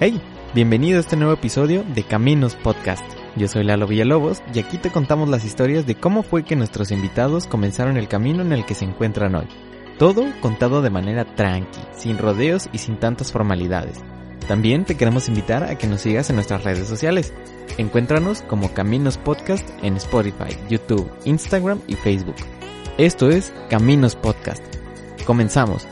Hey, bienvenido a este nuevo episodio de Caminos Podcast. Yo soy Lalo Villalobos y aquí te contamos las historias de cómo fue que nuestros invitados comenzaron el camino en el que se encuentran hoy. Todo contado de manera tranqui, sin rodeos y sin tantas formalidades. También te queremos invitar a que nos sigas en nuestras redes sociales. Encuéntranos como Caminos Podcast en Spotify, YouTube, Instagram y Facebook. Esto es Caminos Podcast. Comenzamos.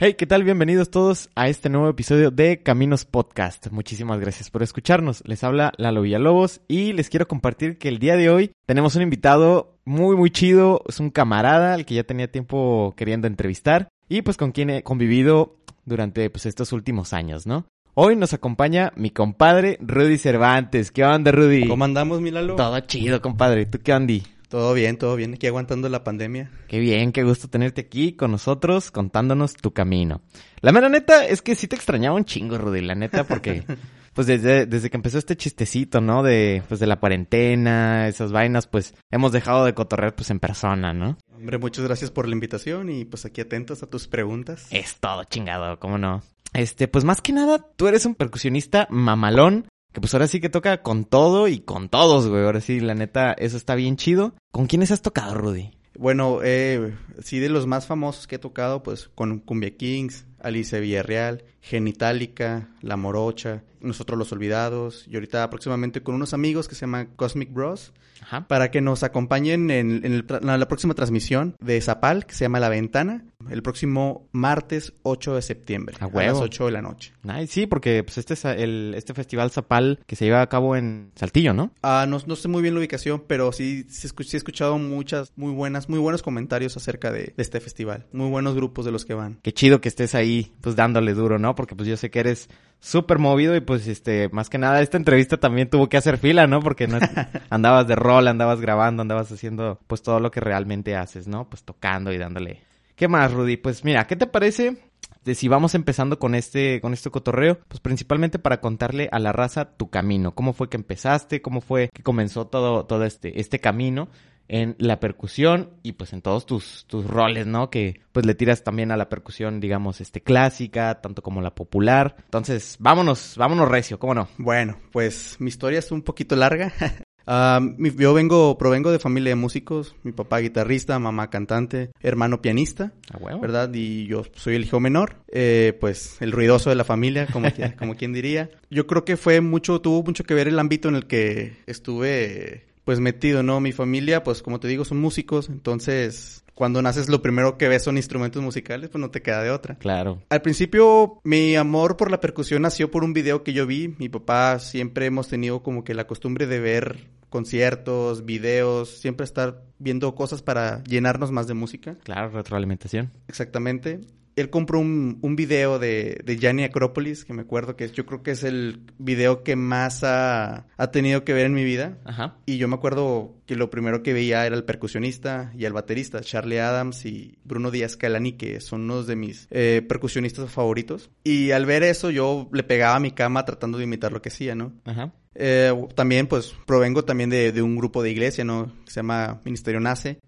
Hey, ¿qué tal? Bienvenidos todos a este nuevo episodio de Caminos Podcast. Muchísimas gracias por escucharnos. Les habla Lalo Villalobos y les quiero compartir que el día de hoy tenemos un invitado muy, muy chido. Es un camarada al que ya tenía tiempo queriendo entrevistar y pues con quien he convivido durante pues estos últimos años, ¿no? Hoy nos acompaña mi compadre Rudy Cervantes. ¿Qué onda, Rudy? ¿Cómo andamos, mi Lalo? Todo chido, compadre. ¿Tú qué onda? Todo bien, todo bien. Aquí aguantando la pandemia. Qué bien, qué gusto tenerte aquí con nosotros contándonos tu camino. La mera neta es que sí te extrañaba un chingo, Rudy, la neta, porque pues desde, desde que empezó este chistecito, ¿no? De pues de la cuarentena, esas vainas, pues hemos dejado de cotorrear pues en persona, ¿no? Hombre, muchas gracias por la invitación y pues aquí atentos a tus preguntas. Es todo chingado, ¿cómo no? Este, pues más que nada, tú eres un percusionista mamalón que pues ahora sí que toca con todo y con todos, güey. Ahora sí, la neta, eso está bien chido. ¿Con quiénes has tocado, Rudy? Bueno, eh, sí, de los más famosos que he tocado, pues con Cumbia Kings, Alice Villarreal, Genitalica, La Morocha, Nosotros los Olvidados, y ahorita próximamente con unos amigos que se llaman Cosmic Bros, Ajá. para que nos acompañen en, en el tra- la, próxima transmisión de Zapal, que se llama La Ventana, el próximo martes 8 de septiembre, A a, las 8 de la noche. Ay, sí, porque pues este es el, este festival Zapal que se lleva a cabo en Saltillo, ¿no? Ah, no, no sé muy bien la ubicación, pero sí, sí he escuchado muchas, muy buenas, muy buenos comentarios acerca de, de este festival. Muy buenos grupos de los que van. Qué chido que estés ahí, pues dándole duro, ¿no? Porque pues yo sé que eres súper movido y pues este, más que nada esta entrevista también tuvo que hacer fila, ¿no? Porque no andabas de rol, andabas grabando, andabas haciendo pues todo lo que realmente haces, ¿no? Pues tocando y dándole. ¿Qué más, Rudy? Pues mira, ¿qué te parece de si vamos empezando con este, con este cotorreo? Pues principalmente para contarle a la raza tu camino. ¿Cómo fue que empezaste? ¿Cómo fue que comenzó todo, todo este, este camino? En la percusión y pues en todos tus, tus roles, ¿no? Que pues le tiras también a la percusión, digamos, este clásica, tanto como la popular. Entonces, vámonos, vámonos recio, ¿cómo no? Bueno, pues mi historia es un poquito larga. Ah, yo vengo, provengo de familia de músicos. Mi papá guitarrista, mamá cantante, hermano pianista, A huevo. ¿verdad? Y yo soy el hijo menor, eh, pues el ruidoso de la familia, como, como quien diría. Yo creo que fue mucho, tuvo mucho que ver el ámbito en el que estuve, pues metido, ¿no? Mi familia, pues como te digo, son músicos, entonces cuando naces lo primero que ves son instrumentos musicales, pues no te queda de otra. Claro. Al principio, mi amor por la percusión nació por un video que yo vi. Mi papá siempre hemos tenido como que la costumbre de ver conciertos, videos, siempre estar viendo cosas para llenarnos más de música. Claro, retroalimentación. Exactamente. Él compró un, un video de, de Gianni Acropolis, que me acuerdo que es- yo creo que es el video que más ha, ha tenido que ver en mi vida. Ajá. Y yo me acuerdo que lo primero que veía era el percusionista y el baterista, Charlie Adams y Bruno Díaz Calani, que son unos de mis eh, percusionistas favoritos. Y al ver eso, yo le pegaba a mi cama tratando de imitar lo que hacía, ¿no? Ajá. Eh, también, pues, provengo también de, de un grupo de iglesia, ¿no? Que se llama Ministerio Nace,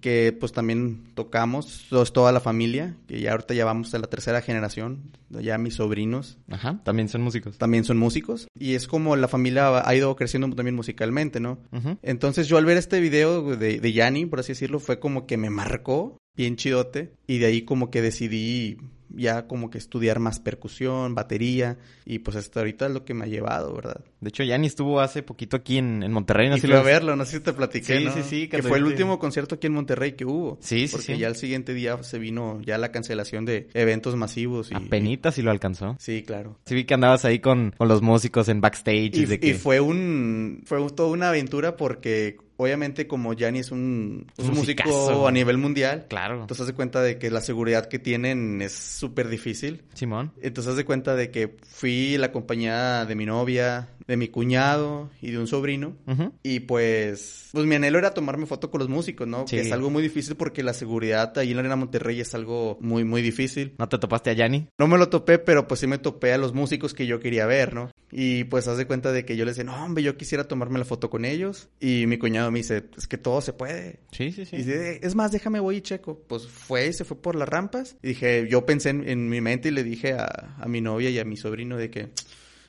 que pues también tocamos, todos, toda la familia, que ya ahorita ya vamos a la tercera generación, ya mis sobrinos Ajá. También son músicos. también son músicos. Y es como la familia ha ido creciendo también musicalmente, ¿no? Entonces yo al ver este video de, de Yanni, por así decirlo, fue como que me marcó bien chidote. Y de ahí como que decidí ya como que estudiar más percusión, batería. Y pues hasta ahorita es lo que me ha llevado, ¿verdad? De hecho, Yanni estuvo hace poquito aquí en, en Monterrey. No y sé si fui lo a verlo, no sé si te platiqué, Sí, ¿no? sí, sí, Que fue el último concierto aquí en Monterrey que hubo. Sí, sí, Porque sí. ya el siguiente día se vino ya la cancelación de eventos masivos. Y, Apenitas si lo alcanzó. Sí, claro. Sí vi que andabas ahí con, con los músicos en backstage. Y, de que... y fue un fue toda una aventura porque obviamente como Gianni es un, es un músico a nivel mundial, Claro. entonces de cuenta de que la seguridad que tienen es súper difícil. Simón. Entonces haz de cuenta de que fui la compañía de mi novia, de mi cuñado y de un sobrino. Y pues, pues mi anhelo era tomarme foto con los músicos, ¿no? Sí. Que es algo muy difícil porque la seguridad ahí en la Arena Monterrey es algo muy, muy difícil. ¿No te topaste a Yanni? No me lo topé, pero pues sí me topé a los músicos que yo quería ver, ¿no? Y pues haz de cuenta de que yo les decía, no, hombre, yo quisiera tomarme la foto con ellos. Y mi cuñado me dice, es que todo se puede. Sí, sí, sí. Y dice, es más, déjame voy y checo. Pues fue y se fue por las rampas. Y dije, yo pensé en, en mi mente y le dije a, a mi novia y a mi sobrino de que,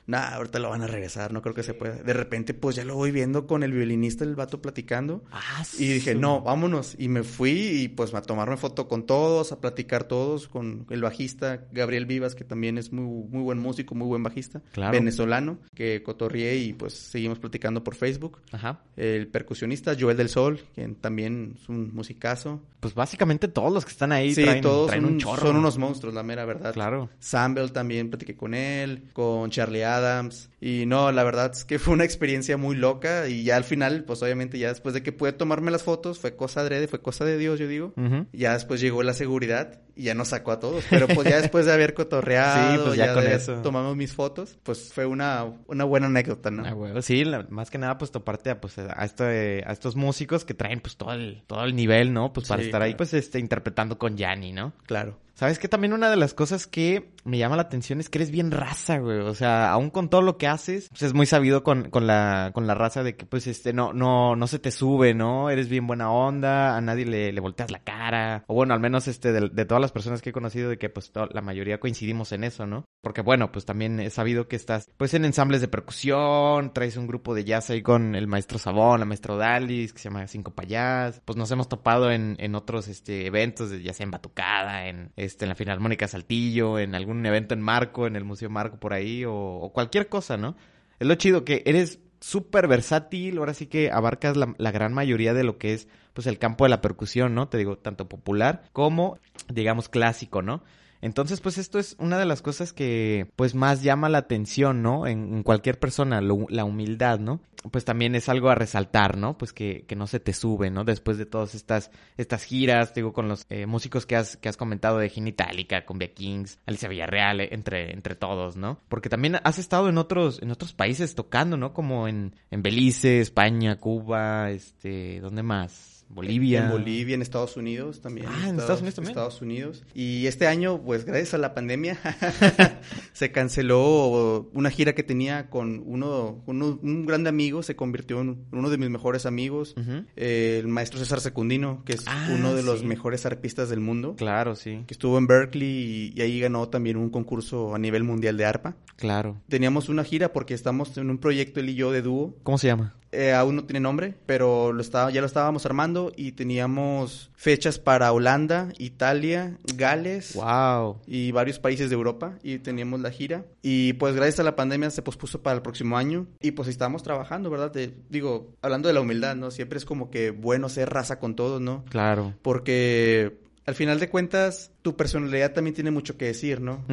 nah, ahorita lo van a regresar, no creo que se pueda. De repente, pues ya lo voy viendo con el violinista, el vato platicando. Ah, Y dije, no, vámonos. Y me fui y pues a tomarme foto con todos, a platicar todos, con el bajista Gabriel Vivas, que también es muy, muy buen músico, muy buen bajista. Claro. Venezolano, que cotorrié y pues seguimos platicando por Facebook. Ajá. El percusionista Joel del Sol, quien también es un musicazo. Pues básicamente todos los que están ahí sí, traen, todos traen son, un chorro. son unos monstruos, la mera verdad. Claro. Samble también platiqué con él, con Charlie Adams. Y no, la verdad es que fue una experiencia muy loca. Y ya al final, pues obviamente ya después de que pude tomarme las fotos, fue cosa adrede, fue cosa de Dios, yo digo. Ujú. Ya después llegó la seguridad y ya nos sacó a todos. Pero pues ya después de haber cotorreado, Sí, pues ya ya, con de eso. tomamos mis fotos, pues fue una, una buena anécdota, ¿no? Ah. Sí, la- más que nada, pues toparte a, pues, a, este, a estos músicos que traen pues todo el, todo el nivel, ¿no? Pues para Sí, estar ahí, claro. pues, este, interpretando con Yanni, ¿no? Claro. ¿Sabes qué? También una de las cosas que me llama la atención es que eres bien raza, güey. O sea, aún con todo lo que haces, pues es muy sabido con, con la, con la raza de que, pues, este, no, no, no se te sube, ¿no? Eres bien buena onda, a nadie le, le volteas la cara. O bueno, al menos, este, de, de todas las personas que he conocido, de que, pues, la mayoría coincidimos en eso, ¿no? Porque, bueno, pues también he sabido que estás, pues, en ensambles de percusión, traes un grupo de jazz ahí con el maestro Sabón, la maestro Dalis, que se llama Cinco Payás. Pues nos hemos topado en, en otros, este, eventos, ya sea en Batucada, en, en la Filarmónica Saltillo, en algún evento en Marco, en el Museo Marco por ahí, o, o cualquier cosa, ¿no? Es lo chido que eres súper versátil, ahora sí que abarcas la, la gran mayoría de lo que es, pues, el campo de la percusión, ¿no? Te digo, tanto popular como, digamos, clásico, ¿no? Entonces, pues esto es una de las cosas que pues más llama la atención, ¿no? En, en cualquier persona, lo- la humildad, ¿no? Pues también es algo a resaltar, ¿no? Pues que, que no se te sube, ¿no? Después de todas estas, estas giras, digo, con los eh, músicos que has, que has comentado de Gin Itálica, Cumbia Kings, Alicia Villarreal, entre, entre todos, ¿no? Porque también has estado en otros, en otros países tocando, ¿no? Como en, en Belice, España, Cuba, este, ¿dónde más? Bolivia. En Bolivia, en Estados Unidos también. Ah, en Estados Unidos también. Estados Unidos. Y este año, pues gracias a la pandemia, se canceló una gira que tenía con uno, uno- un grande amigo, se convirtió en uno de mis mejores amigos, eh, el maestro César Secundino, que es Ah, uno de los mejores arpistas del mundo. Claro, sí. Que estuvo en Berkeley y, y ahí ganó también un concurso a nivel mundial de arpa. Claro. Teníamos una gira porque estamos en un proyecto él y yo de dúo ¿Cómo se llama? Eh, aún no tiene nombre, pero lo estaba, ya lo estábamos armando y teníamos fechas para Holanda, Italia, Gales Wow. y varios países de Europa y teníamos la gira. Y pues gracias a la pandemia se pospuso para el próximo año y pues estábamos trabajando, ¿verdad? De- digo, hablando de la humildad, ¿no? Siempre es como que bueno ser raza con todos, ¿no? Claro. Porque al final de cuentas tu personalidad también tiene mucho que decir, ¿no?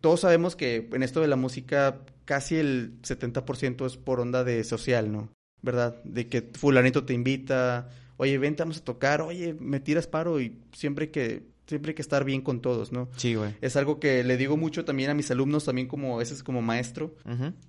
Todos sabemos que en esto de la música casi el 70% es por onda de social, ¿no? ¿Verdad? De que fulanito te invita, oye, vente, vamos a tocar, oye, me tiras paro y siempre hay que, siempre hay que estar bien con todos, ¿no? Sí, güey. Es algo que le digo mucho también a mis alumnos, también como a veces como maestro,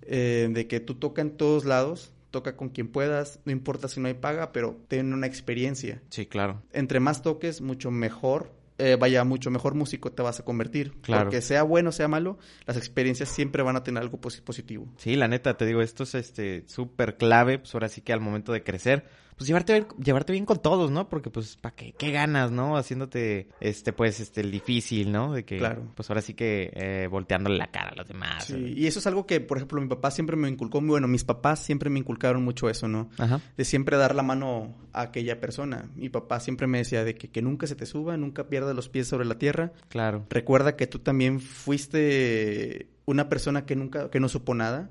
eh, de que tú toca en todos lados, toca con quien puedas, no importa si no hay paga, pero ten una experiencia. Sí, claro. Entre más toques, mucho mejor eh, vaya, mucho mejor músico te vas a convertir. Claro. Porque sea bueno, sea malo, las experiencias siempre van a tener algo posi- positivo. Sí, la neta, te digo, esto es este súper clave, pues ahora sí que al momento de crecer, pues llevarte bien, llevarte bien con todos, ¿no? Porque pues, ¿para qué? ¿Qué ganas, no? Haciéndote, este, pues, este, el difícil, ¿no? De que, Claro. pues ahora sí que eh, volteándole la cara a los demás. Sí, y eso es algo que, por ejemplo, mi papá siempre me inculcó, bueno, mis papás siempre me inculcaron mucho eso, ¿no? Ajá. De siempre dar la mano a aquella persona. Mi papá siempre me decía de que, que nunca se te suba, nunca pierdas los pies sobre la tierra. Claro. Recuerda que tú también fuiste una persona que nunca, que no supo nada.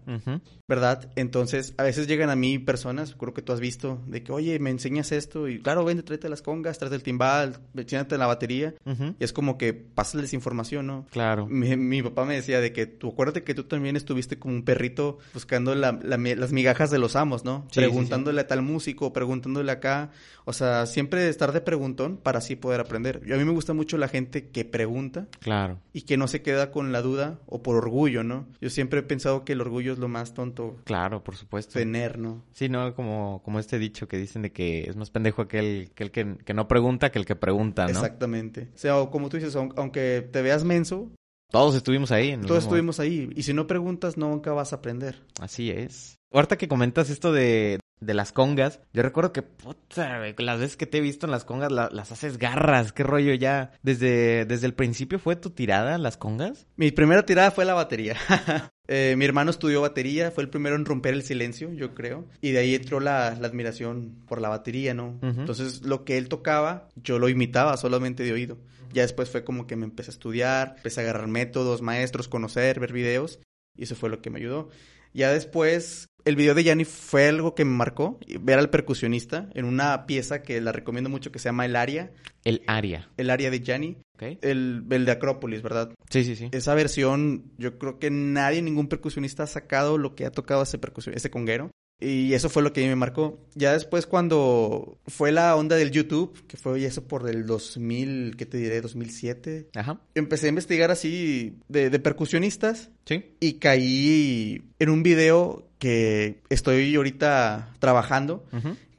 ¿verdad? Entonces, a veces llegan a mí personas, creo que tú has visto, de que, oye, me enseñas esto, y claro, vente, tráete las congas, tráete el timbal, enséñate la batería, y es como que pásales información, ¿no? Claro. Mi, mi papá me decía de que tú acuérdate que tú también estuviste como un perrito buscando la- la mi- las migajas de los amos, ¿no? Sí, sí, preguntándole a tal músico, preguntándole acá. O sea, siempre estar de preguntón para así poder aprender. Yo, a mí me gusta mucho la gente que pregunta Claro. y que no se queda con la duda o por orgullo orgullo, ¿no? Yo siempre he pensado que el orgullo es lo más tonto. Claro, por supuesto. Tener, ¿no? Sí, ¿no? Como, como este dicho que dicen de que es más pendejo aquel, que, el que, que no pregunta que el que pregunta, ¿no? Exactamente. O sea, como tú dices, aunque te veas menso, todos estuvimos ahí. Todos estuvimos ahí. Y si no preguntas, nunca vas a aprender. Así es. Ahorita que comentas esto de, de las congas, yo recuerdo que, puta, las veces que te he visto en las congas las haces garras, qué rollo ya. Desde, desde el principio fue tu tirada, las congas. Mi primera tirada fue la batería. Eh, mi hermano estudió batería, fue el primero en romper el silencio, yo creo. Y de ahí entró la, admiración por la batería, ¿no? Entonces, lo que él tocaba, yo lo imitaba solamente de oído. Ya después fue como que me empecé a estudiar, empecé a agarrar métodos, maestros, conocer, ver videos. Y eso fue lo que me ayudó. Ya después, el video de Yanni fue algo que me marcó. Ver al percusionista en una pieza que la recomiendo mucho que se llama El Aria. El Aria. El Aria de Yanni. El, el, de Acrópolis, ¿verdad? Sí, sí, sí. Esa versión, yo creo que nadie, ningún percusionista ha sacado lo que ha tocado ese ese conguero. Y eso fue lo que a mí me marcó. Ya después cuando fue la onda del YouTube, que fue eso por el 2000, ¿qué te diré? 2007. Ajá. Empecé a investigar así de, percusionistas. Sí. Y caí en un video que estoy ahorita trabajando.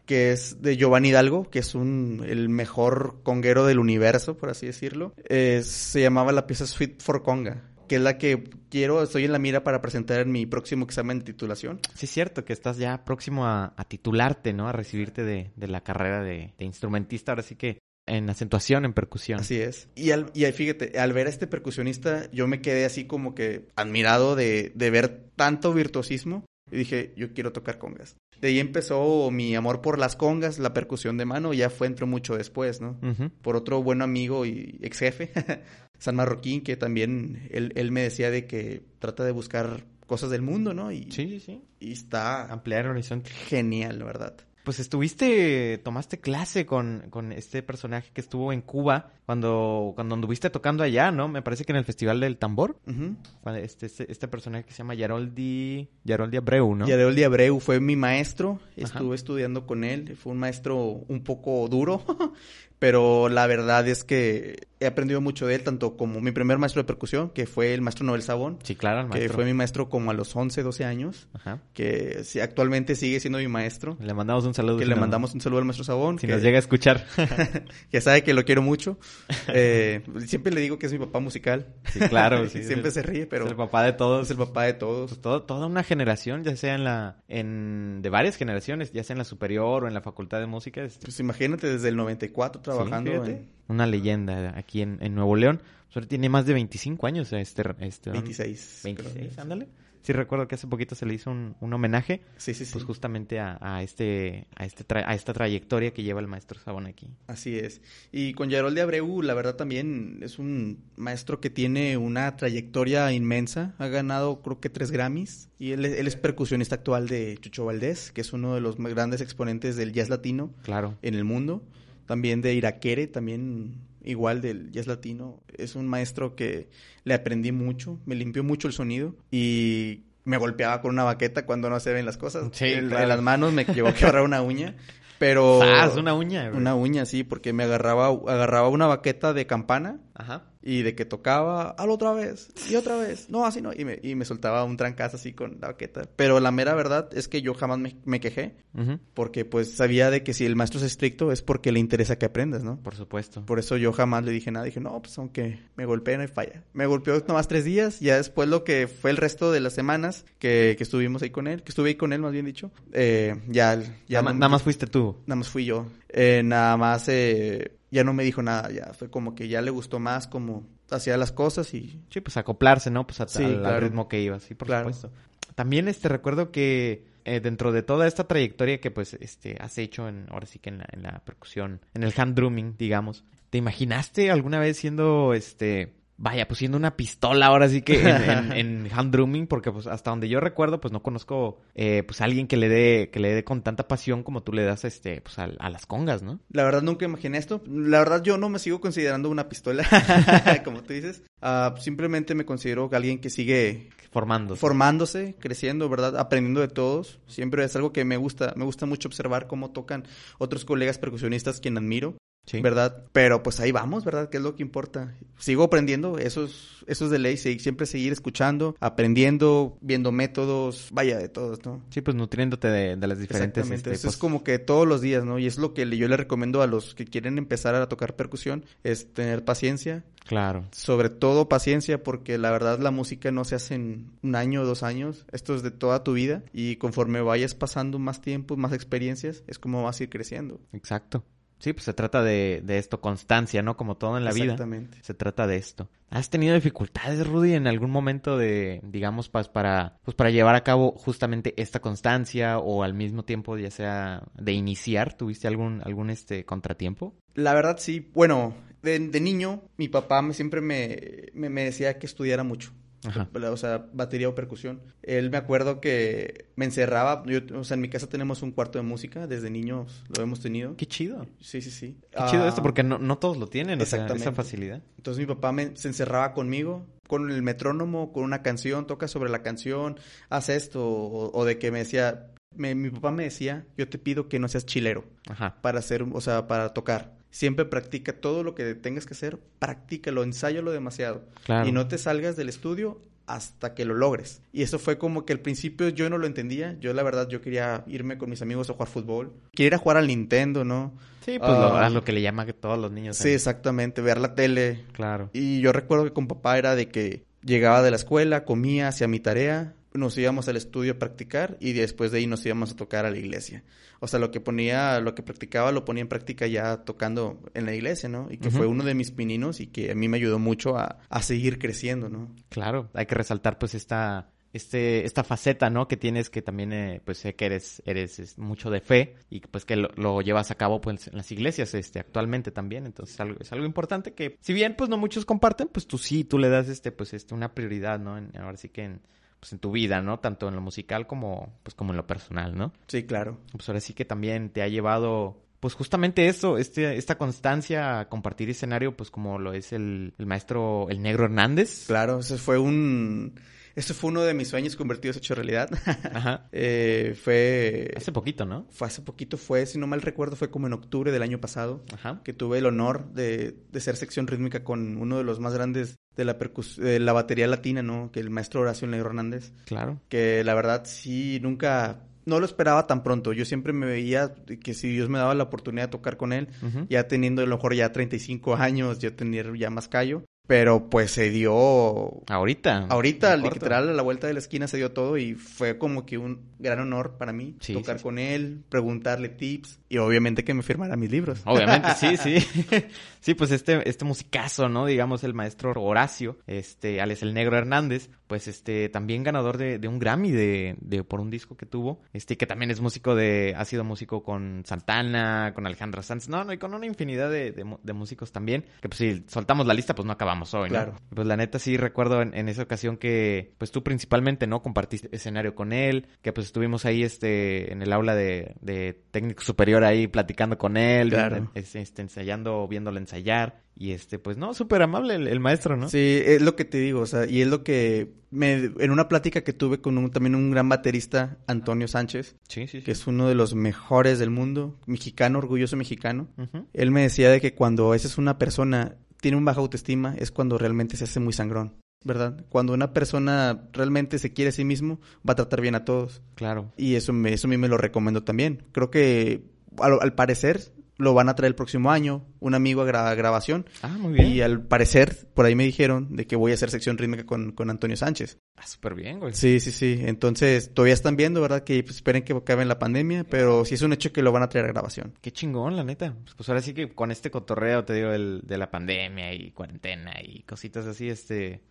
que es de Giovanni Hidalgo, que es un, el mejor conguero del universo, por así decirlo. se llamaba la pieza Sweet for Conga que es la que quiero, estoy en la mira para presentar en mi próximo examen de titulación. Sí, es cierto, que estás ya próximo a, titularte, ¿no? A recibirte de, la carrera de, instrumentista, ahora sí que en acentuación, en percusión. Así es. Y, al, y fíjate, al ver a este percusionista, yo me quedé así como que admirado de, de ver tanto virtuosismo. Y dije, yo quiero tocar congas. De ahí empezó mi amor por las congas, la percusión de mano, ya fue entró mucho después, ¿no? Por otro buen amigo y ex jefe, San Marroquín, que también él, él me decía de que trata de buscar cosas del mundo, ¿no? Y, sí, sí, sí. Y está... Ampliar el horizonte. Genial, la verdad. Pues estuviste, tomaste clase con, con este personaje que estuvo en Cuba cuando, cuando anduviste tocando allá, ¿no? Me parece que en el Festival del Tambor. este, este, este, personaje que se llama Yaroldi, Yaroldi Abreu, ¿no? Yaroldi Abreu fue mi maestro. Estuve estudiando con él. Fue un maestro un poco duro, pero la verdad es que he aprendido mucho de él, tanto como mi primer maestro de percusión, que fue el maestro Noel Sabón. Sí, claro, el maestro. Que fue mi maestro como a los 11, 12 años. Ajá. Que actualmente sigue siendo mi maestro. Le mandamos un saludo. Que le mandamos un saludo al maestro Sabón. Si nos llega a escuchar. que sabe que lo quiero mucho. Eh, siempre le digo que es mi papá musical. Sí, claro. Sí, siempre se ríe, pero... Es el papá de todos. Es el papá de todos. Pues todo, toda una generación, ya sea en la... En, de varias generaciones, ya sea en la superior o en la facultad de música. Pues imagínate desde el 94 trabajando Una leyenda aquí en, en Nuevo León. Pues tiene más de 25 años este... este 26. 26, ándale sí recuerdo que hace poquito se le hizo un, homenaje. Sí, sí, sí. Pues justamente a, este, a, este a esta trayectoria que lleva el maestro Sabón aquí. Así es. Y con Yarol de Abreu, la verdad también es un maestro que tiene una trayectoria inmensa. Ha ganado creo que tres Grammys. Y él, él es percusionista actual de Chucho Valdés, que es uno de los grandes exponentes del jazz latino claro. en el mundo. También de Iraquere, también igual del jazz latino. Es un maestro que le aprendí mucho, me limpió mucho el sonido y me golpeaba con una baqueta cuando no se ven las cosas. Sí, en, las manos me llevó a quebrar una uña. Pero... Ah, una uña. Una uña, sí, porque me agarraba, agarraba una baqueta de campana. Ajá y de que tocaba, al otra vez, y otra vez, no, así no, y me, y me soltaba un trancazo así con la baqueta. Pero la mera verdad es que yo jamás me, quejé, porque pues sabía de que si el maestro es estricto es porque le interesa que aprendas, ¿no? Por supuesto. Por eso yo jamás le dije nada, dije, no, pues aunque me golpee no hay falla. Me golpeó nomás tres días, ya después lo que fue el resto de las semanas que, que estuvimos ahí con él, que estuve ahí con él más bien dicho, eh, ya... ya nada, más fuiste tú. Nada más fui yo. Eh, nada más... Eh, ya no me dijo nada, ya fue como que ya le gustó más como hacía las cosas y... Sí, pues acoplarse, ¿no? Pues al, ritmo que iba, sí, por supuesto. También este recuerdo que eh, dentro de toda esta trayectoria que pues este has hecho en, ahora sí que en la, en la percusión, en el hand drumming, digamos, ¿te imaginaste alguna vez siendo este Vaya, pues siendo una pistola ahora sí que en, hand drumming, porque pues hasta donde yo recuerdo, pues no conozco eh, pues alguien que le dé, que le dé con tanta pasión como tú le das este, pues a, las congas, ¿no? La verdad nunca imaginé esto. La verdad yo no me sigo considerando una pistola, como tú dices. Ah, simplemente me considero alguien que sigue formándose. formándose, creciendo, ¿verdad? Aprendiendo de todos. Siempre es algo que me gusta, me gusta mucho observar cómo tocan otros colegas percusionistas quien admiro Sí. ¿Verdad? Pero pues ahí vamos, ¿verdad? ¿Qué es lo que importa? Sigo aprendiendo, eso es, eso es de ley, siempre seguir escuchando, aprendiendo, viendo métodos, vaya de todos, ¿no? Sí, pues nutriéndote de, las diferentes... Exactamente, este, eso es como que todos los días, ¿no? Y es lo que yo le recomiendo a los que quieren empezar a tocar percusión, es tener paciencia. Claro. Sobre todo paciencia, porque la verdad la música no se hace en un año o dos años, esto es de toda tu vida y conforme vayas pasando más tiempo, más experiencias, es como vas a ir creciendo. Exacto. Sí, pues se trata de, de esto, constancia, ¿no? Como todo en la vida. Exactamente. Se trata de esto. ¿Has tenido dificultades, Rudy, en algún momento de, digamos, para, pues para llevar a cabo justamente esta constancia o al mismo tiempo, ya sea de iniciar, tuviste algún, algún este contratiempo? La verdad sí. Bueno, de, de niño, mi papá me, siempre me, me decía que estudiara mucho. O sea, batería o percusión. Él me acuerdo que me encerraba, o sea, en mi casa tenemos un cuarto de música, desde niños lo hemos tenido. Qué chido. Sí, sí, sí. Qué chido esto, ah, porque no, no todos lo tienen, Exactamente. esa facilidad. Entonces mi papá me, se encerraba conmigo, con el metrónomo, con una canción, toca sobre la canción, haz esto, o, de que me decía, mi papá me decía, yo te pido que no seas chilero Ajá. para hacer, o sea, para tocar. Siempre practica todo lo que tengas que hacer, practícalo, ensáyalo demasiado. Y no te salgas del estudio hasta que lo logres. Y eso fue como que al principio yo no lo entendía. Yo la verdad yo quería irme con mis amigos a jugar fútbol. Quería ir a jugar al Nintendo, ¿no? Sí, pues lo, ah. lo, que le llama que todos los niños. Sí, exactamente, ver la tele. Claro. Y yo recuerdo que con papá era de que llegaba de la escuela, comía, hacía mi tarea, nos íbamos al estudio a practicar y después de ahí nos íbamos a tocar a la iglesia. O sea, lo que ponía, lo que practicaba lo ponía en práctica ya tocando en la iglesia, ¿no? Y que fue uno de mis pininos y que a mí me ayudó mucho a, a seguir creciendo, ¿no? Claro, hay que resaltar pues esta este, esta faceta, ¿no? Que tienes que también, eh, pues sé que eres, eres mucho de fe y pues que lo, llevas a cabo pues en las iglesias, este, actualmente también. Entonces algo, es algo importante que, si bien pues no muchos comparten, pues tú sí, tú le das este, pues este, una prioridad, ¿no? ahora sí que en, pues, en tu vida, ¿no? Tanto en lo musical como, pues, como en lo personal, ¿no? Sí, claro. Pues ahora sí que también te ha llevado, pues justamente eso, este, esta constancia a compartir escenario, pues como lo es el, el maestro, el negro Hernández. Claro, ese fue un este fue uno de mis sueños convertidos hecho realidad. Ajá. eh, fue... Hace poquito, ¿no? Fue hace poquito, fue, si no mal recuerdo, fue como en octubre del año pasado. Ajá. Que tuve el honor de, de ser sección rítmica con uno de los más grandes de la, de la batería latina, ¿no? Que el maestro Horacio Negro Hernández. Claro. Que la verdad sí, nunca no lo esperaba tan pronto. Yo siempre me veía que si Dios me daba la oportunidad de tocar con él, ya teniendo a lo mejor ya 35 años, yo tener ya más callo, pero pues se dio... Ahorita. Ahorita, literal, a la vuelta de la esquina se dio todo y fue como que un gran honor para mí tocar con él, preguntarle tips y obviamente que me firmara mis libros. Obviamente, sí, sí. sí, pues este, este musicazo, ¿no? Digamos, el maestro Horacio, este, Alex el Negro Hernández, pues este, también ganador de, de un Grammy de, de, por un disco que tuvo, este, que también es músico de, ha sido músico con Santana, con Alejandra Sanz, no, no, y con una infinidad de, de, músicos también, que pues si soltamos la lista, pues no acabamos hoy, ¿no? Claro. Pues la neta sí recuerdo en, en esa ocasión que, pues tú principalmente, ¿no? Compartiste escenario con él, que pues estuvimos ahí, este, en el aula de, de técnico superior ahí platicando con él, este, ensayando, viéndolo ensayar. Y este, pues no, súper amable el, maestro, ¿no? Sí, es lo que te digo, o sea, y es lo que me, en una plática que tuve con un, también un gran baterista, Antonio Sánchez, sí, sí, que es uno de los mejores del mundo, mexicano, orgulloso mexicano, él me decía de que cuando esa es una persona tiene un baja autoestima, es cuando realmente se hace muy sangrón. ¿verdad? Cuando una persona realmente se quiere a sí mismo, va a tratar bien a todos. Claro. Y eso, me, eso a mí me lo recomiendo también. Creo que al, parecer lo van a traer el próximo año, un amigo a grabación. Ah, muy bien. Y al parecer, por ahí me dijeron de que voy a hacer sección rítmica con, con Antonio Sánchez. Ah, súper bien, güey. Sí, sí, sí. Entonces, todavía están viendo, ¿verdad? Que pues, esperen que acabe la pandemia, pero sí es un hecho que lo van a traer a grabación. Qué chingón, la neta. Pues ahora sí que con este cotorreo, te digo, el, de la pandemia y cuarentena y cositas así, este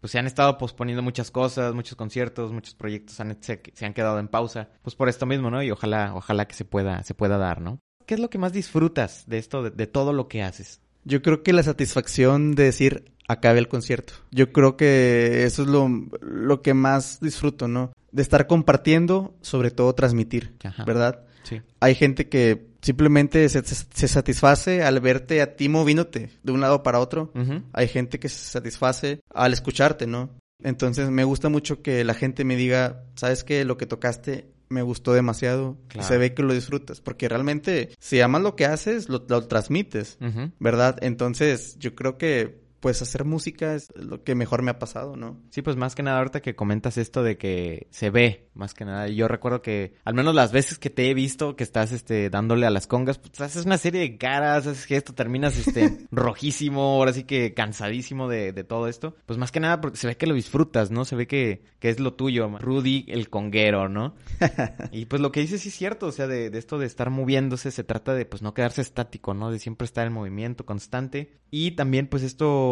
pues se han estado posponiendo muchas cosas, muchos conciertos, muchos proyectos se, han quedado en pausa, pues por esto mismo, ¿no? Y ojalá, ojalá que se pueda, se pueda dar, ¿no? ¿Qué es lo que más disfrutas de esto, de, todo lo que haces? Yo creo que la satisfacción de decir acabe el concierto. Yo creo que eso es lo, lo que más disfruto, ¿no? De estar compartiendo, sobre todo transmitir, ¿verdad? Sí. Hay gente que simplemente se, satisface al verte a ti moviéndote de un lado para otro. Hay gente que se satisface al escucharte, ¿no? Entonces me gusta mucho que la gente me diga, ¿sabes qué? Lo que tocaste me gustó demasiado. Claro. Se ve que lo disfrutas, porque realmente si amas lo que haces, lo, lo transmites. ¿verdad? Entonces, yo creo que pues hacer música es lo que mejor me ha pasado, ¿no? Sí, pues más que nada ahorita que comentas esto de que se ve, más que nada. Yo recuerdo que al menos las veces que te he visto que estás este dándole a las congas, pues haces una serie de caras, haces gesto, terminas este rojísimo, ahora sí que cansadísimo de, de todo esto. Pues más que nada porque se ve que lo disfrutas, ¿no? Se ve que, que es lo tuyo, Rudy el conguero, ¿no? y pues lo que dices sí es cierto, o sea, de, de esto de estar moviéndose se trata de pues no quedarse estático, ¿no? De siempre estar en movimiento constante. Y también pues esto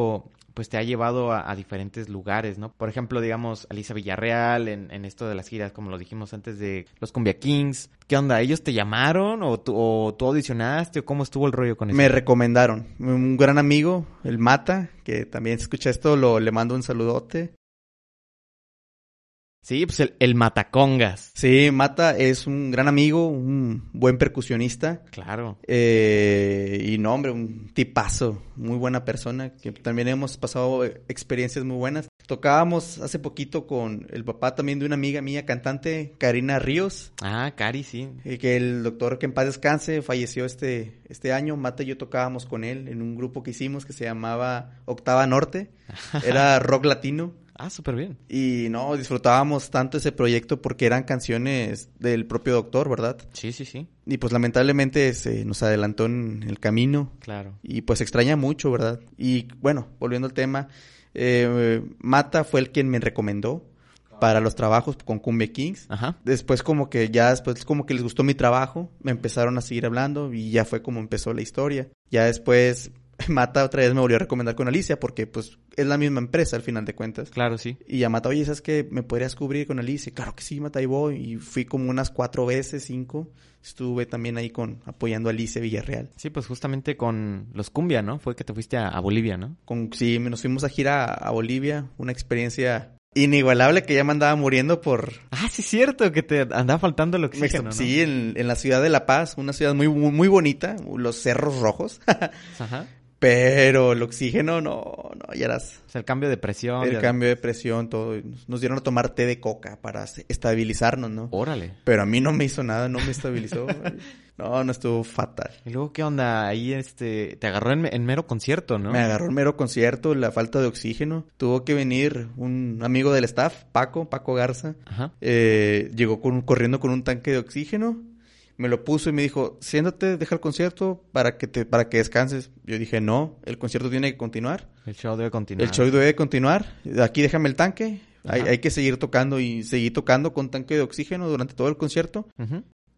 pues te ha llevado a, a diferentes lugares, ¿no? Por ejemplo, digamos, Alisa Villarreal en, en esto de las giras, como lo dijimos antes de los Cumbia Kings. ¿Qué onda? ¿Ellos te llamaron o tú, o tú audicionaste o cómo estuvo el rollo con eso? Me recomendaron. Un gran amigo, el Mata, que también escucha esto, lo, le mando un saludote. Sí, pues el, el Matacongas. Sí, Mata es un gran amigo, un buen percusionista. Claro. Eh, y no, hombre, un tipazo, muy buena persona, que también hemos pasado experiencias muy buenas. Tocábamos hace poquito con el papá también de una amiga mía, cantante, Karina Ríos, Ah, Cari, sí. eh, que el doctor que en paz descanse falleció este, este año. Mata y yo tocábamos con él en un grupo que hicimos que se llamaba Octava Norte. Era rock latino. Ah, súper bien. Y no, disfrutábamos tanto ese proyecto porque eran canciones del propio doctor, ¿verdad? Sí, sí, sí. Y pues lamentablemente se nos adelantó en el camino Claro. y pues extraña mucho, ¿verdad? Y bueno, volviendo al tema, eh, Mata fue el quien me recomendó para los trabajos con Cumbia Kings. Ajá. Después como que ya después como que les gustó mi trabajo, me empezaron a seguir hablando y ya fue como empezó la historia. Ya después Mata otra vez me volvió a recomendar con Alicia porque pues es la misma empresa al final de cuentas. Claro, sí. Y ya Mata, oye, ¿sabes qué? ¿Me podrías cubrir con Alicia? Claro que sí, Mata, ahí voy. Y fui como unas cuatro veces, cinco. Estuve también ahí con apoyando a Alicia Villarreal. Sí, pues justamente con los Cumbia, ¿no? Fue que te fuiste a, a Bolivia, ¿no? Con, sí, nos fuimos a gira a, a Bolivia. Una experiencia inigualable que ya me andaba muriendo por... Ah, sí, cierto, que te andaba faltando el oxígeno, ¿no? Sí, en, en la ciudad de La Paz, una ciudad muy, muy, muy bonita, los cerros rojos. Ajá. Pero el oxígeno, no, no, ya eras... O sea, el cambio de presión. El cambio de presión, todo. Nos dieron a tomar té de coca para estabilizarnos, ¿no? Órale. Pero a mí no me hizo nada, no me estabilizó. no, no estuvo fatal. Y luego, ¿qué onda? Ahí, este, te agarró en, en mero concierto, ¿no? Me agarró el mero concierto, la falta de oxígeno. Tuvo que venir un amigo del staff, Paco, Paco Garza. Ajá. Eh, llegó con, corriendo con un tanque de oxígeno. Me lo puso y me dijo, siéntate, deja el concierto para que te, para que descanses. Yo dije, no, el concierto tiene que continuar. El show debe continuar. El show debe continuar. Aquí déjame el tanque. Hay, hay que seguir tocando y seguir tocando con tanque de oxígeno durante todo el concierto.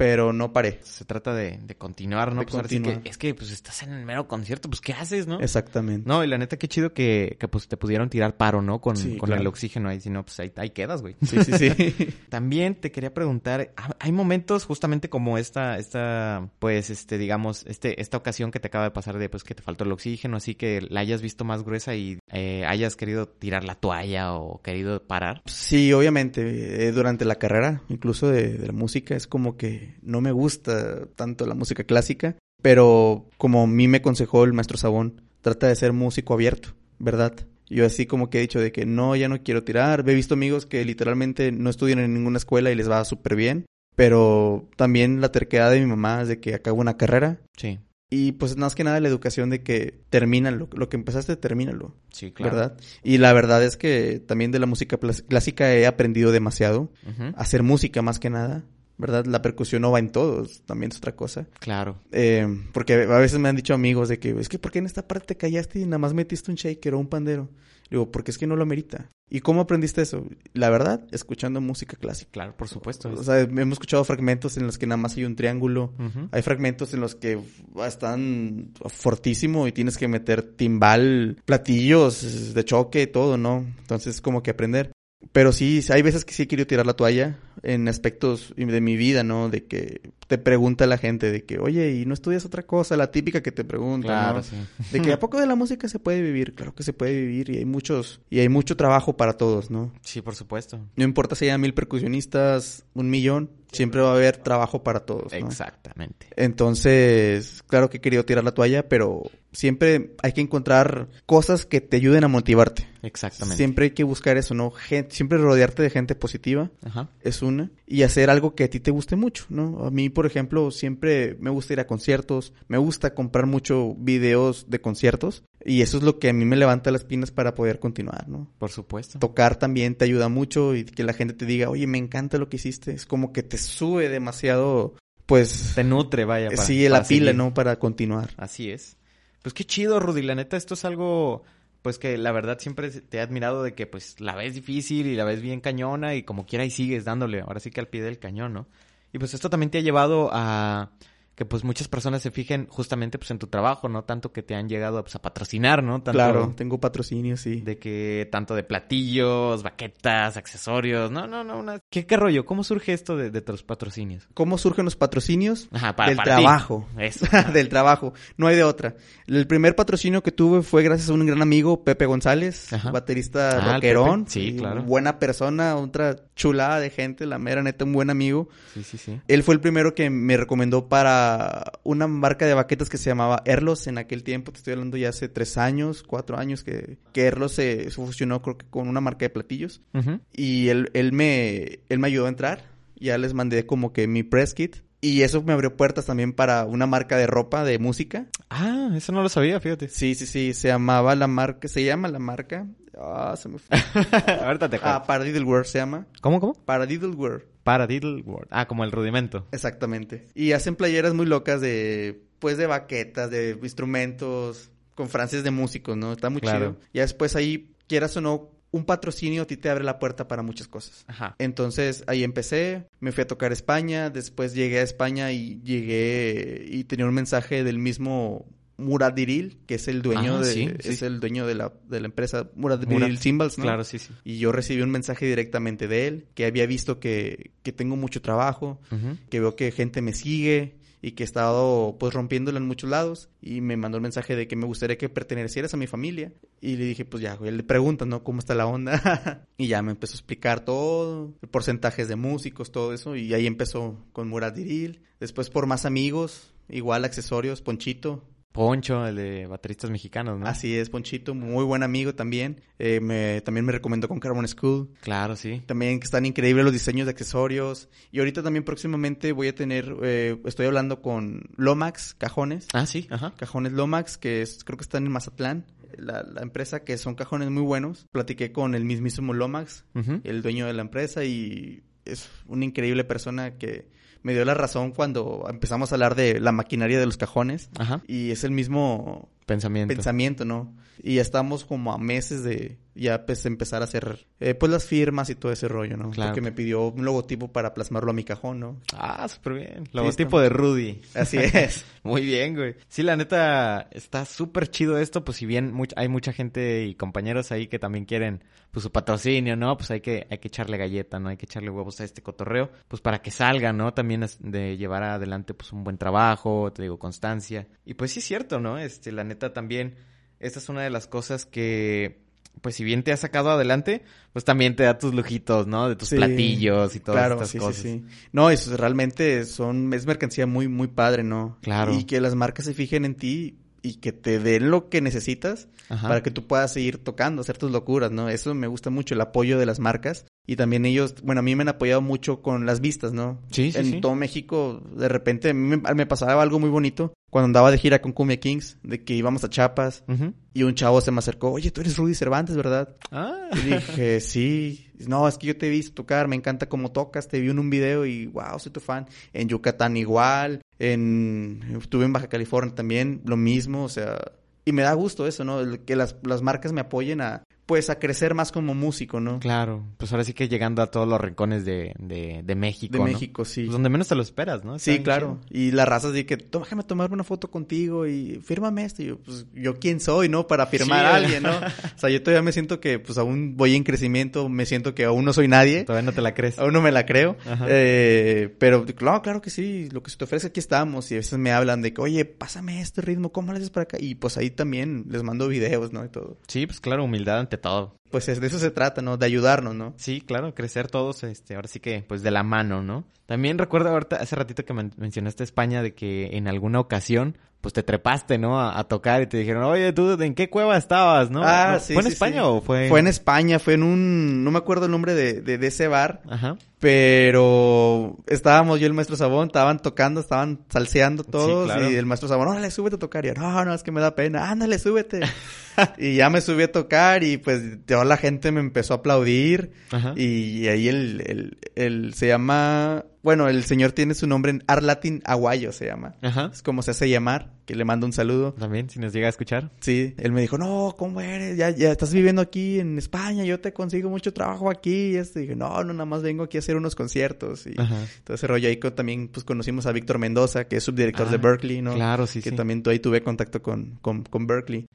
Pero no paré. Se trata de, de continuar, ¿no? De pues ahora sí continuar. que, es que, pues, estás en el mero concierto, pues, ¿qué haces, no? Exactamente. No, y la neta, qué chido que, que pues, te pudieron tirar paro, ¿no? Con, Sí, con claro. el oxígeno ahí, si no, pues, ahí, ahí quedas, güey. Sí, sí, sí. También te quería preguntar, ¿ha- hay momentos justamente como esta, esta, pues, este, digamos, este, esta ocasión que te acaba de pasar de, pues, que te faltó el oxígeno, así que la hayas visto más gruesa y eh, hayas querido tirar la toalla o querido parar. Sí, obviamente, eh, durante la carrera, incluso de, de la música, es como que no me gusta tanto la música clásica, pero como a mí me aconsejó el maestro Sabón, trata de ser músico abierto, ¿verdad? Yo así como que he dicho de que no, ya no quiero tirar. He visto amigos que literalmente no estudian en ninguna escuela y les va súper bien, pero también la terquedad de mi mamá es de que acabo una carrera. Sí, Y pues más que nada la educación de que termínalo, lo que empezaste, termínalo. sí, claro. ¿verdad? Y la verdad es que también de la música clásica he aprendido demasiado. A hacer música más que nada, ¿verdad? La percusión no va en todos, también es otra cosa. Claro. Eh, porque a veces me han dicho amigos de que, es que ¿por qué en esta parte te callaste y nada más metiste un shaker o un pandero? Digo, porque es que no lo amerita. ¿Y cómo aprendiste eso? La verdad, escuchando música clásica. Claro, por supuesto. O sea, hemos escuchado fragmentos en los que nada más hay un triángulo. Hay fragmentos en los que están fortísimo y tienes que meter timbal, platillos de choque, todo, ¿no? Entonces, como que aprender. Pero sí, hay veces que sí he tirar la toalla en aspectos de mi vida, ¿no? De que te pregunta la gente de que, oye, ¿y no estudias otra cosa? La típica que te pregunta, Claro, ¿no? sí. De que, ¿a poco de la música se puede vivir? Claro que se puede vivir y hay muchos, y hay mucho trabajo para todos, ¿no? Sí, por supuesto. No importa si hay mil percusionistas, un millón, siempre va a haber trabajo para todos, ¿no? Exactamente. Entonces, claro que he querido tirar la toalla, pero siempre hay que encontrar cosas que te ayuden a motivarte. Exactamente. Siempre hay que buscar eso, ¿no? Gen- siempre rodearte de gente positiva Ajá. es una. Y hacer algo que a ti te guste mucho, ¿no? A mí, por ejemplo, siempre me gusta ir a conciertos, me gusta comprar mucho videos de conciertos. Y eso es lo que a mí me levanta las pinas para poder continuar, ¿no? Por supuesto. Tocar también te ayuda mucho y que la gente te diga, oye, me encanta lo que hiciste. Es como que te sube demasiado, pues, Te nutre, vaya. para- sigue la pila. ¿no? Para continuar. Así es. Pues qué chido, Rudy. La neta, esto es algo, pues que la verdad siempre te he admirado de que pues la ves difícil y la ves bien cañona y como quiera y sigues dándole. Ahora sí que al pie del cañón, ¿no? Y pues esto también te ha llevado a que pues muchas personas se fijen justamente pues en tu trabajo, ¿no? Tanto que te han llegado pues, a patrocinar, ¿no? Tanto Claro, tengo patrocinio, sí. De que tanto de platillos, baquetas, accesorios. No, no, no. Una... ¿Qué, ¿Qué rollo? ¿Cómo surge esto de, de tus patrocinios? ¿Cómo surgen los patrocinios? Ajá, para, Del para ti. trabajo. Eso. Del trabajo. No hay de otra. El primer patrocinio que tuve fue gracias a un gran amigo, Pepe González, Ajá. baterista Ah, rockerón. Sí, claro. Buena persona, otra chulada de gente, la mera neta, un buen amigo. Sí, sí, sí. Él fue el primero que me recomendó para una marca de baquetas que se llamaba Erlos en aquel tiempo. Te estoy hablando ya hace tres años, cuatro años que, que Erlos se, se fusionó creo que con una marca de platillos. Y él, él, me, él me ayudó a entrar. Ya les mandé como que mi press kit. Y eso me abrió puertas también para una marca de ropa, de música. Ah, eso no lo sabía, fíjate. Sí, sí, sí. Se llamaba la marca, se llama la marca. Ah, se me fue. Ahorita te ah, acuerdas. Paradiddleware se llama. ¿Cómo, cómo? Paradiddleware. Paradiddle World. Ah, como el rudimento. Exactamente. Y hacen playeras muy locas de, pues, de baquetas, de instrumentos, con frases de músicos, ¿no? Está muy Claro. chido. Ya después ahí, quieras o no, un patrocinio a ti te abre la puerta para muchas cosas. Ajá. Entonces ahí empecé, me fui a tocar España, después llegué a España y llegué y tenía un mensaje del mismo Murad Diril, que es el dueño de sí, es sí. el dueño de la, de la empresa Murad Murad. Diril Cymbals, ¿no? Claro, sí, sí. Y yo recibí un mensaje directamente de él, que había visto que, que tengo mucho trabajo, que veo que gente me sigue y que he estado pues rompiéndolo en muchos lados y me mandó el mensaje de que me gustaría que pertenecieras a mi familia y le dije pues ya, güey, le preguntas, ¿no? ¿Cómo está la onda? y ya me empezó a explicar todo, porcentajes de músicos, todo eso y ahí empezó con Murad Diril, después por más amigos, igual accesorios, Ponchito, Poncho, el de bateristas mexicanos, ¿no? así es, Ponchito, muy buen amigo también, eh, me, también me recomendó con Carbon School. Claro, sí. También que están increíbles los diseños de accesorios. Y ahorita también próximamente voy a tener, eh, estoy hablando con Lomax Cajones. Ah, sí, ajá. Cajones Lomax, que es, creo que están en Mazatlán. La, la empresa, que son cajones muy buenos. Platiqué con el mismísimo Lomax, el dueño de la empresa, y es una increíble persona que me dio la razón cuando empezamos a hablar de la maquinaria de los cajones. Ajá. Y es el mismo Pensamiento. pensamiento, ¿no? Y ya estamos como a meses de ya pues empezar a hacer eh, pues las firmas y todo ese rollo, ¿no? Claro. Porque me pidió un logotipo para plasmarlo a mi cajón, ¿no? Ah, súper bien. Logotipo de Rudy. Así es. Muy bien, güey. Sí, la neta, está súper chido esto, pues si bien much- hay mucha gente y compañeros ahí que también quieren, pues su patrocinio, ¿no? Pues hay que, hay que echarle galleta, ¿no? Hay que echarle huevos a este cotorreo, pues para que salga, ¿no? También es de llevar adelante, pues un buen trabajo, te digo, constancia. Y pues sí es cierto, ¿no? Este, la neta también, esta es una de las cosas que, pues si bien te ha sacado adelante, pues también te da tus lujitos, ¿no? De tus Sí. platillos y todas claro, estas sí, cosas. sí, sí. No, eso realmente son, es mercancía muy, muy padre, ¿no? Claro. Y que las marcas se fijen en ti y que te den lo que necesitas Ajá. para que tú puedas seguir tocando, hacer tus locuras, ¿no? Eso me gusta mucho, el apoyo de las marcas. Y también ellos, bueno, a mí me han apoyado mucho con las vistas, ¿no? Sí, sí, En sí. todo México, de repente, me, me pasaba algo muy bonito cuando andaba de gira con Cumbia Kings, de que íbamos a Chiapas y un chavo se me acercó, oye, tú eres Rudy Cervantes, ¿verdad? Ah. Y dije, sí. No, es que yo te he visto tocar, me encanta cómo tocas, te vi en un video y wow, soy tu fan. En Yucatán igual, en estuve en Baja California también, lo mismo, o sea, y me da gusto eso, ¿no? El que las, las marcas me apoyen a pues a crecer más como músico, ¿no? Claro, pues ahora sí que llegando a todos los rincones de, de, de México. De ¿no? México, sí. Pues donde menos te lo esperas, ¿no? Está Sí, claro. chido. Y la raza así que, "Tó- déjame tomarme una foto contigo y fírmame esto. Y yo, pues, ¿yo quién soy, no? Para firmar Sí, a alguien, ¿no? o sea, yo todavía me siento que, pues, aún voy en crecimiento, me siento que aún no soy nadie. Todavía no te la crees. Aún no me la creo. Ajá. Eh, pero, claro, claro que sí. Lo que se te ofrece, aquí estamos. Y a veces me hablan de que, oye, pásame este ritmo, ¿cómo lo haces para acá? Y pues ahí también les mando videos, ¿no? Y todo. Sí, pues claro, humildad ante todo. Pues es- de eso se trata, ¿no? De ayudarnos, ¿no? Sí, claro, crecer todos, este, ahora sí que, pues de la mano, ¿no? También recuerdo ahorita, hace ratito que men- mencionaste España, de que en alguna ocasión, pues te trepaste, ¿no? A, a tocar y te dijeron, oye, ¿tú en qué cueva estabas, no? Ah, ¿No? sí, ¿Fue en sí, España sí. o fue...? Fue en España, fue en un... No me acuerdo el nombre de, de, de ese bar. Ajá. Pero estábamos yo y el maestro Sabón, estaban tocando, estaban salseando todos claro. y el maestro Sabón, órale, súbete a tocar. Y yo, no, no, es que me da pena, ándale, súbete. y ya me subí a tocar y pues la gente me empezó a aplaudir Ajá. y ahí el, el, el- se llama, bueno, el señor tiene su nombre en Arlatin Aguayo se llama. Ajá. Es como se hace llamar, que le mando un saludo. También, si nos llega a escuchar. Sí, él me dijo, no, ¿cómo eres? Ya, ya estás viviendo aquí en España, yo te consigo mucho trabajo aquí. Y este, dije, no, no, nada más vengo aquí a hacer unos conciertos. Y Ajá. todo ese rollo ahí también, pues conocimos a Víctor Mendoza, que es subdirector Ah, de Berkeley, ¿no? Claro, sí, que sí. también tu- ahí tuve contacto con, con, con Berkeley.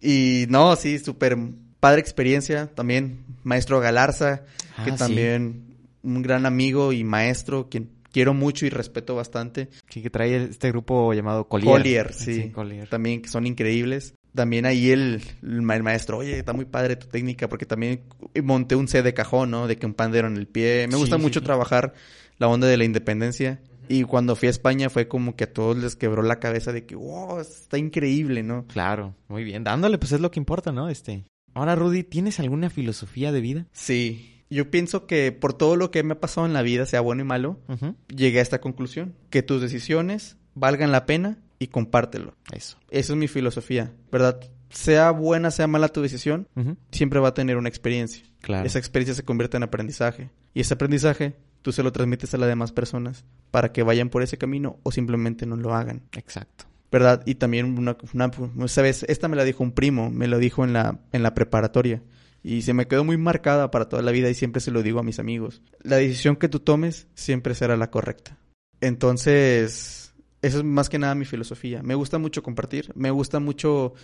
Y no, sí, súper padre experiencia. También maestro Galarza, Ah, que sí. también un gran amigo y maestro, quien quiero mucho y respeto bastante. Sí, que trae este grupo llamado Collier. Collier, sí. Collier. También que son increíbles. También ahí el, el ma- el maestro, oye, está muy padre tu técnica, porque también monté un set de cajón, ¿no? De que un pandero en el pie. Me gusta sí, mucho trabajar la onda de la independencia. Y cuando fui a España fue como que a todos les quebró la cabeza de que, wow, está increíble, ¿no? Claro, muy bien. Dándole, pues es lo que importa, ¿no? Este. Ahora, Rudy, ¿tienes alguna filosofía de vida? Sí. Yo pienso que por todo lo que me ha pasado en la vida, sea bueno y malo, llegué a esta conclusión. Que tus decisiones valgan la pena y compártelo. Eso. Esa es mi filosofía, ¿verdad? Sea buena, sea mala tu decisión, siempre va a tener una experiencia. Claro. Esa experiencia se convierte en aprendizaje. Y ese aprendizaje tú se lo transmites a las demás personas para que vayan por ese camino o simplemente no lo hagan. Exacto. ¿Verdad? Y también una, una ¿sabes? Esta me la dijo un primo, me lo dijo en la, en la preparatoria. Y se me quedó muy marcada para toda la vida y siempre se lo digo a mis amigos. La decisión que tú tomes siempre será la correcta. Entonces, eso es más que nada mi filosofía. Me gusta mucho compartir, me gusta mucho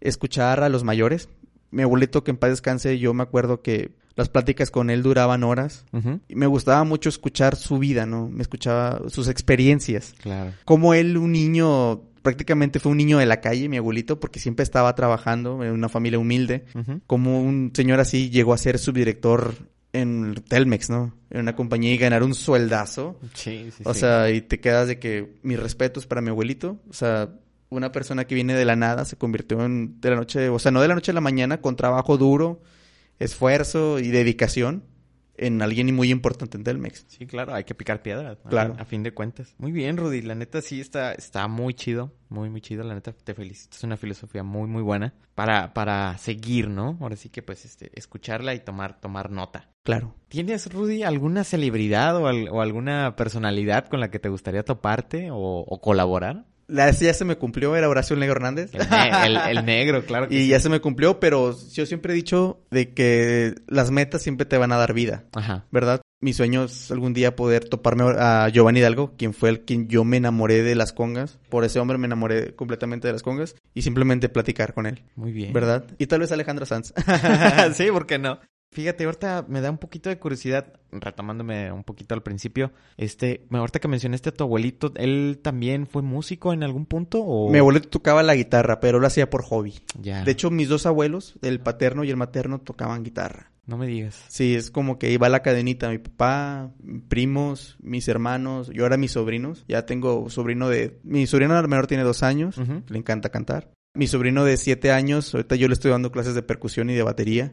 escuchar a los mayores. Mi abuelito que en paz descanse, yo me acuerdo que las pláticas con él duraban horas. Y me gustaba mucho escuchar su vida, ¿no? Me escuchaba sus experiencias. Claro. Como él, un niño, prácticamente fue un niño de la calle, mi abuelito, porque siempre estaba trabajando en una familia humilde. Como un señor así llegó a ser subdirector en Telmex, ¿no? En una compañía y ganar un sueldazo. Sí, sí, O sí. sea, y te quedas de que mis respetos para mi abuelito. O sea, una persona que viene de la nada se convirtió en de la noche, o sea, no de la noche a la mañana, con trabajo duro, esfuerzo y dedicación en alguien muy importante en Telmex. Sí, claro, hay que picar piedra. Claro. A fin de cuentas. Muy bien, Rudy. La neta sí está, está muy chido. Muy, muy chido. La neta te felicito. Es una filosofía muy, muy buena para, para seguir, ¿no? Ahora sí que, pues, este, escucharla y tomar, tomar nota. Claro. ¿Tienes, Rudy, alguna celebridad o, al- o alguna personalidad con la que te gustaría toparte o, o colaborar? La, ese ya se me cumplió, era Horacio Negro Hernández. El, ne- el- el negro, claro que y sí. ya se me cumplió, pero yo siempre he dicho de que las metas siempre te van a dar vida, Ajá. ¿verdad? Mi sueño es algún día poder toparme a Giovanni Hidalgo, quien fue el quien yo me enamoré de las congas. Por ese hombre me enamoré completamente de las congas. Y simplemente platicar con él, Muy bien. ¿verdad? Y tal vez Alejandro Sanz. sí, ¿por qué no? Fíjate, ahorita me da un poquito de curiosidad, retomándome un poquito al principio, este, ahorita que mencionaste a tu abuelito, ¿él también fue músico en algún punto o...? Mi abuelo tocaba la guitarra, pero lo hacía por hobby. Ya, De hecho, mis dos abuelos, el paterno y el materno, tocaban guitarra. no me digas. Sí, es como que iba a la cadenita. Mi papá, primos, mis hermanos, yo ahora mis sobrinos. Ya tengo sobrino de... Mi sobrino menor tiene dos años, le encanta cantar. Mi sobrino de siete años, ahorita yo le estoy dando clases de percusión y de batería.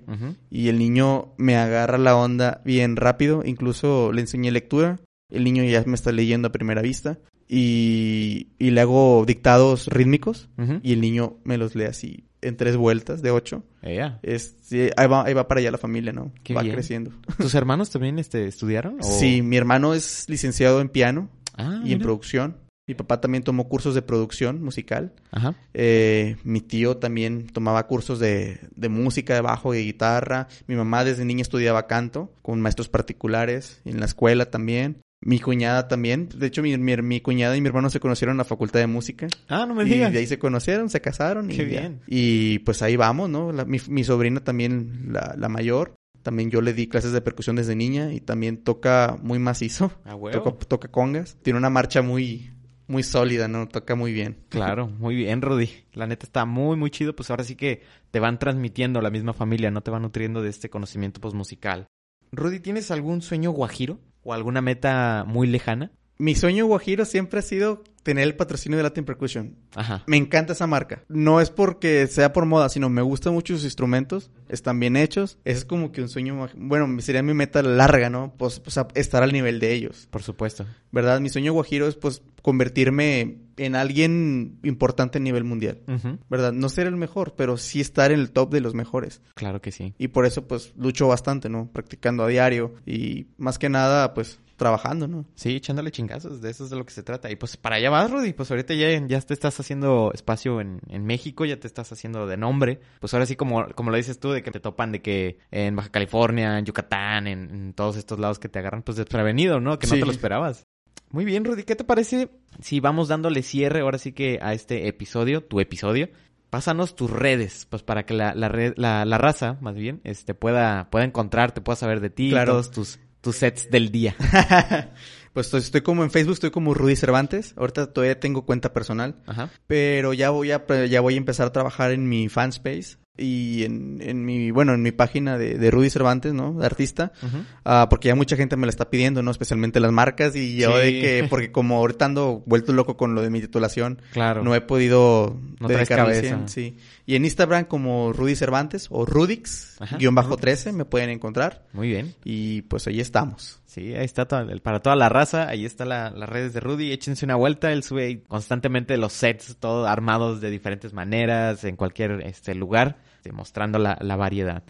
Y el niño me agarra la onda bien rápido. Incluso le enseñé lectura. El niño ya me está leyendo a primera vista. Y, y le hago dictados rítmicos. Y el niño me los lee así en tres vueltas de ocho. Ella. Es, sí, ahí, va, ahí va para allá la familia, ¿no? Qué va bien. creciendo. ¿Tus hermanos también este, estudiaron? o- Sí, mi hermano es licenciado en piano Ah, y en producción. Mi papá también tomó cursos de producción musical. Ajá. Eh, mi tío también tomaba cursos de, de música, de bajo y guitarra. Mi mamá desde niña estudiaba canto con maestros particulares. En la escuela también. Mi cuñada también. De hecho, mi, mi, mi cuñada y mi hermano se conocieron en la facultad de música. Ah, no me y digas. de ahí se conocieron, se casaron. y Qué bien. Y pues ahí vamos, ¿no? La- mi, mi sobrina también, la, la mayor. También yo le di clases de percusión desde niña y también toca muy macizo. A huevo. Toca, toca congas. Tiene una marcha muy, muy sólida, ¿no? Toca muy bien. Claro, muy bien, Rudy. La neta está muy, muy chido. Pues ahora sí que te van transmitiendo la misma familia, no te van nutriendo de este conocimiento pues, musical. Rudy, ¿tienes algún sueño guajiro? ¿O alguna meta muy lejana? Mi sueño guajiro siempre ha sido tener el patrocinio de Latin Percussion. Ajá. Me encanta esa marca. No es porque sea por moda, sino me gustan mucho sus instrumentos. Están bien hechos. Ese es como que un sueño... Bueno, sería mi meta larga, ¿no? Pues, pues, estar al nivel de ellos. Por supuesto. ¿Verdad? Mi sueño guajiro es pues convertirme en alguien importante a nivel mundial. ¿Verdad? No ser el mejor, pero sí estar en el top de los mejores. Claro que sí. Y por eso pues lucho bastante, ¿no? Practicando a diario y más que nada pues trabajando, ¿no? Sí, echándole chingazos, de eso es de lo que se trata. Y pues para allá vas, Rudy. Pues ahorita ya, ya te estás haciendo espacio en, en México, ya te estás haciendo de nombre. Pues ahora sí, como, como lo dices tú, de que te topan de que en Baja California, en Yucatán, en, en todos estos lados que te agarran, pues desprevenido, ¿no? Que no Sí. te lo esperabas. Muy bien, Rudy. ¿Qué te parece si vamos dándole cierre ahora sí que a este episodio, tu episodio? Pásanos tus redes, pues para que la, la, red- la, la raza, más bien, este, pueda, pueda encontrarte, pueda saber de ti, Claro. todos tus, tus sets del día. Pues estoy, estoy como en Facebook, estoy como Rudy Cervantes. Ahorita todavía tengo cuenta personal, Ajá. pero ya voy a ya voy a empezar a trabajar en mi fanspace y en, en mi bueno en mi página de, de Rudy Cervantes, ¿no? De artista. Ujú. Ah, porque ya mucha gente me la está pidiendo, ¿no? Especialmente las marcas y yo Sí. de que, porque como ahorita ando vuelto loco con lo de mi titulación, Claro. no he podido No dedicarme cabeza. 100, sí. Y en Instagram como Rudy Cervantes o Rudix, Ajá. guion bajo 13, me pueden encontrar. Muy bien. Y pues ahí estamos. Sí, ahí está todo para toda la raza. Ahí está la- las redes de Rudy. Échense una vuelta. Él sube constantemente los sets, todos armados de diferentes maneras, en cualquier este, lugar, mostrando la, la variedad.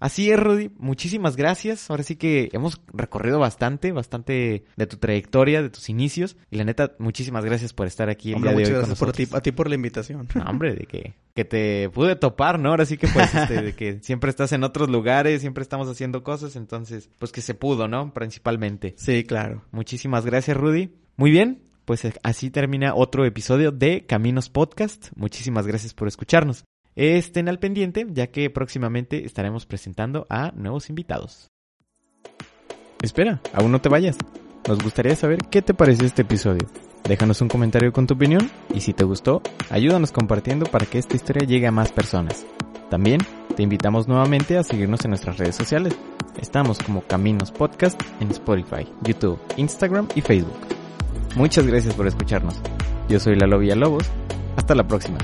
Así es, Rudy. Muchísimas gracias. Ahora sí que hemos recorrido bastante, bastante de tu trayectoria, de tus inicios. Y la neta, muchísimas gracias por estar aquí el Hombre, día de muchas hoy con gracias por ti, a ti por la invitación. No, hombre, de que, que te pude topar, ¿no? Ahora sí que pues, este, de que siempre estás en otros lugares, siempre estamos haciendo cosas, entonces, pues que se pudo, ¿no? Principalmente. Sí, claro. Muchísimas gracias, Rudy. Muy bien, pues así termina otro episodio de Caminos Podcast. Muchísimas gracias por escucharnos. Estén al pendiente, ya que próximamente estaremos presentando a nuevos invitados. Espera, aún no te vayas. Nos gustaría saber qué te pareció este episodio. Déjanos un comentario con tu opinión y si te gustó, ayúdanos compartiendo para que esta historia llegue a más personas. También te invitamos nuevamente a seguirnos en nuestras redes sociales. Estamos como Caminos Podcast en Spotify, YouTube, Instagram y Facebook. Muchas gracias por escucharnos. Yo soy Lalo Villalobos. Hasta la próxima.